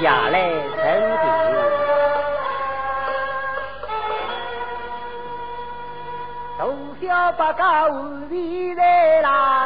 下来成亭。大小八家围里来啦。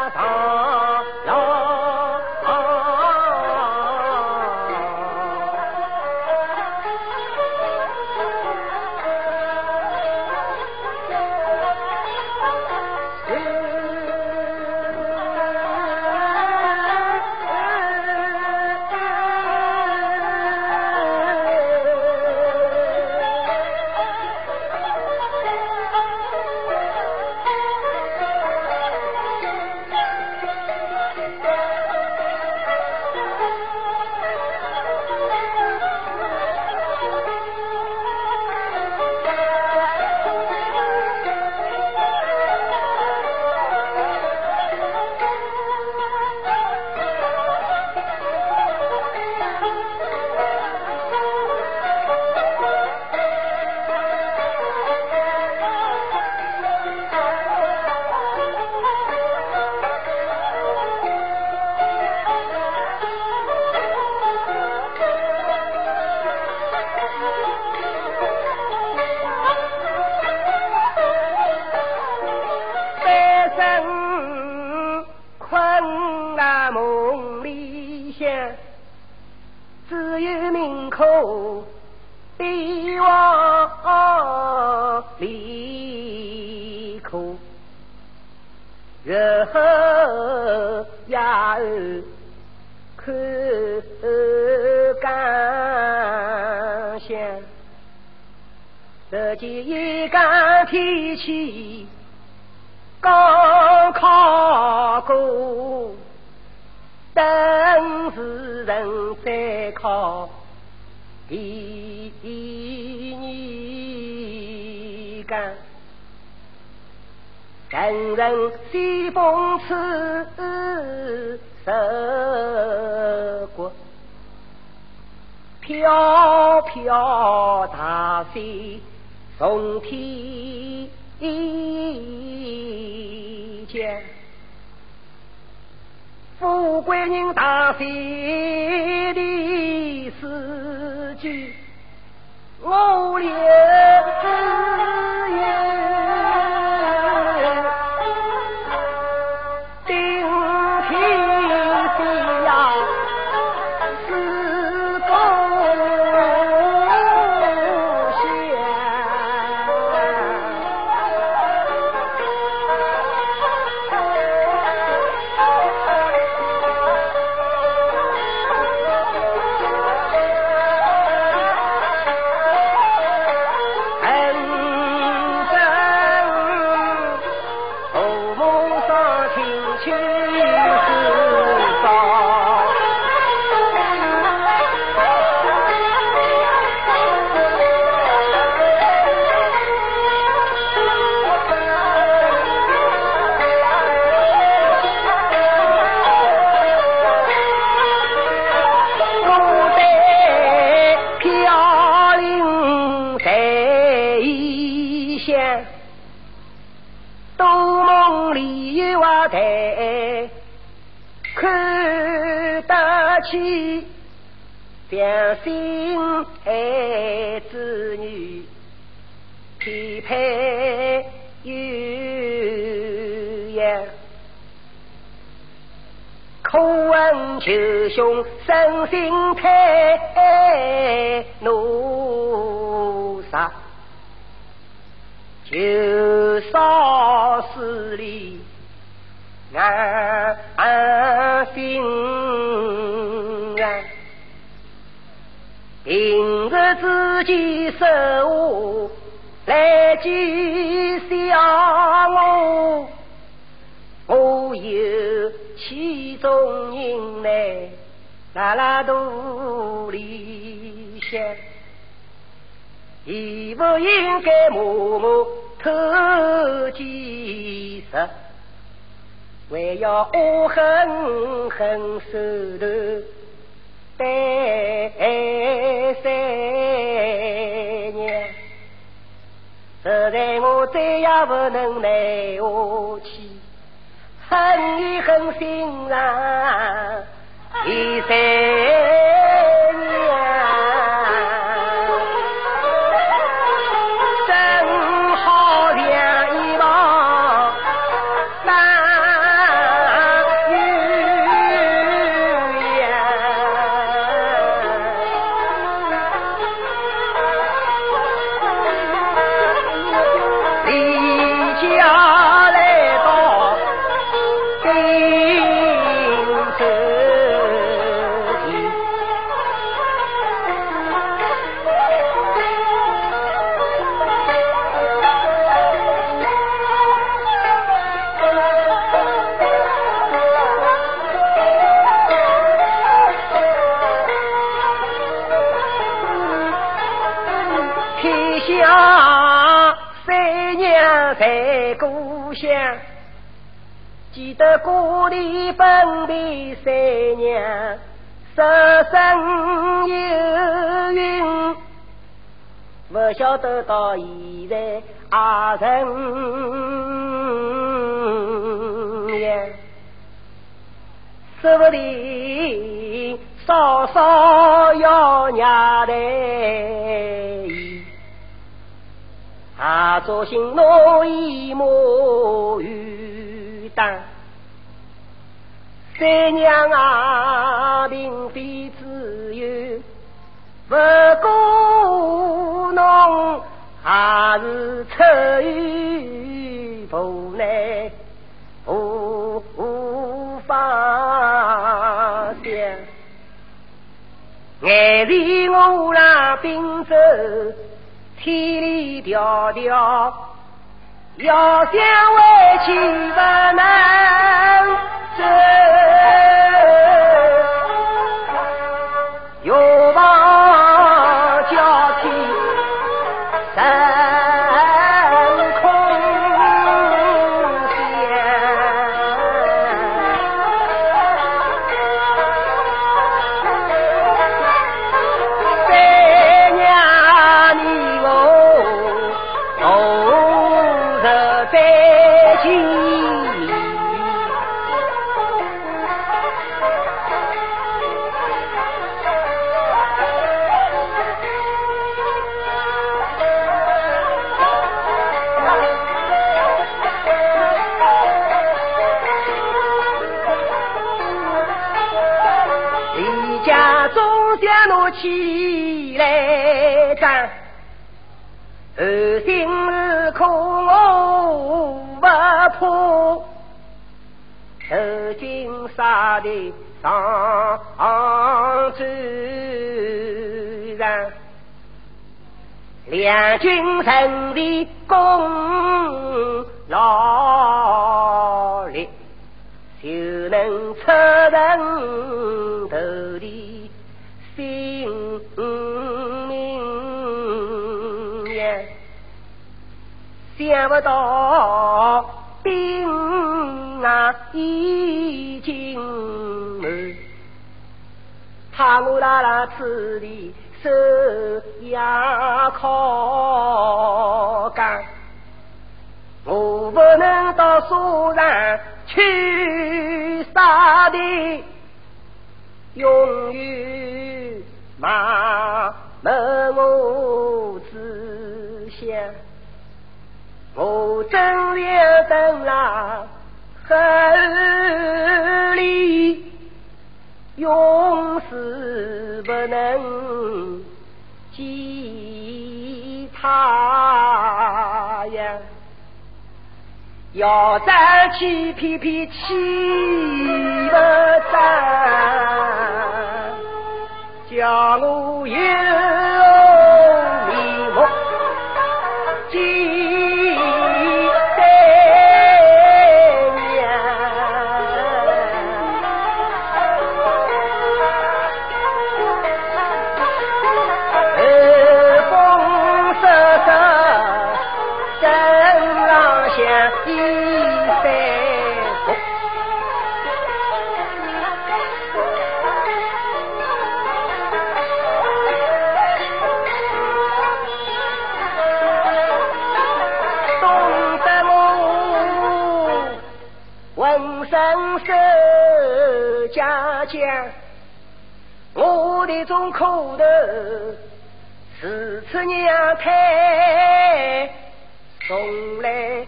日后呀，看干相，这几一干天气高考过，等时人再考。层层西风刺瘦骨，飘飘大雪从天降。富贵人大雪的诗句，我留。看得起，良心爱子女，匹配有也。可问求兄，身心太奴杀，求少势力而。己手来救下我，我有七种人来拉拉肚里些，也不应该默默偷鸡食，还要恶狠狠手头带三。也不能埋下去，恨你恨心肠，一生。三娘在故乡记得故里分别三娘，十生有孕，不晓得到现在阿成呀，说不定稍稍要伢来，阿做心诺一莫与当。三娘啊，并非自由，不过侬还是出于无奈，无法想。眼里我让兵走，千里迢迢，要想回去不能走。起来战，而今日可我不怕，如今杀的上主人，两军胜利功劳力，就能出人头地。想不到兵啊已经满，怕我拉拉此地受压靠干，我不能到苏上去杀敌。永远麻木我志向，我真要等了后里，永世不能见他呀！要再去偏偏去不着。叫我有。我的种苦头，是出娘胎，从来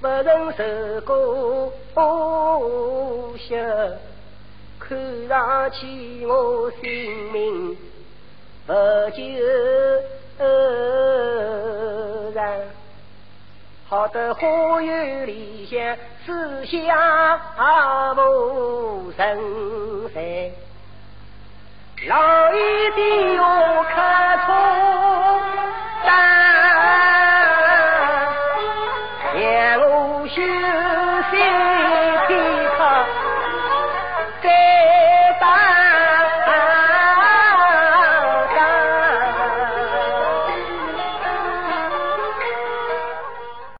不曾受过羞，看上去我性命不久然，好的花园里向四下无人在，老一的我看